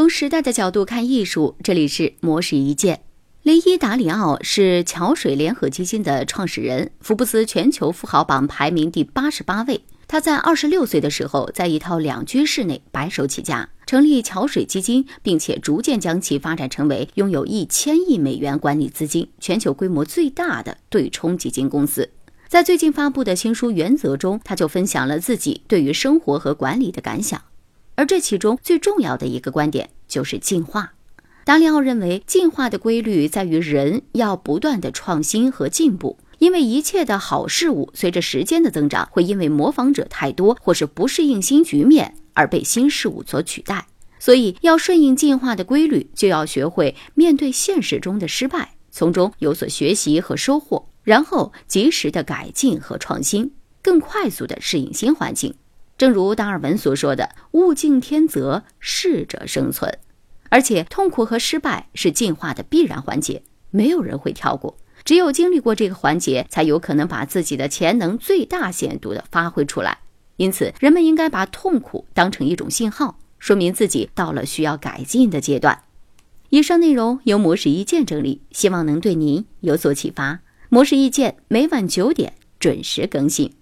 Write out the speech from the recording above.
从时代的角度看艺术，这里是模式一见。雷伊达里奥是桥水联合基金的创始人，福布斯全球富豪榜排名第八十八位。他在二十六岁的时候，在一套两居室内白手起家，成立桥水基金，并且逐渐将其发展成为拥有一千亿美元管理资金、全球规模最大的对冲基金公司。在最近发布的新书《原则》中，他就分享了自己对于生活和管理的感想，而这其中最重要的一个观点就是进化。达里奥认为，进化的规律在于人要不断的创新和进步，因为一切的好事物随着时间的增长，会因为模仿者太多或是不适应新局面而被新事物所取代。所以，要顺应进化的规律，就要学会面对现实中的失败，从中有所学习和收获，然后及时的改进和创新，更快速的适应新环境。正如达尔文所说的：“物竞天择，适者生存。”而且，痛苦和失败是进化的必然环节，没有人会跳过。只有经历过这个环节，才有可能把自己的潜能最大限度地发挥出来。因此，人们应该把痛苦当成一种信号，说明自己到了需要改进的阶段。以上内容由模式意见整理，希望能对您有所启发。模式意见每晚九点准时更新。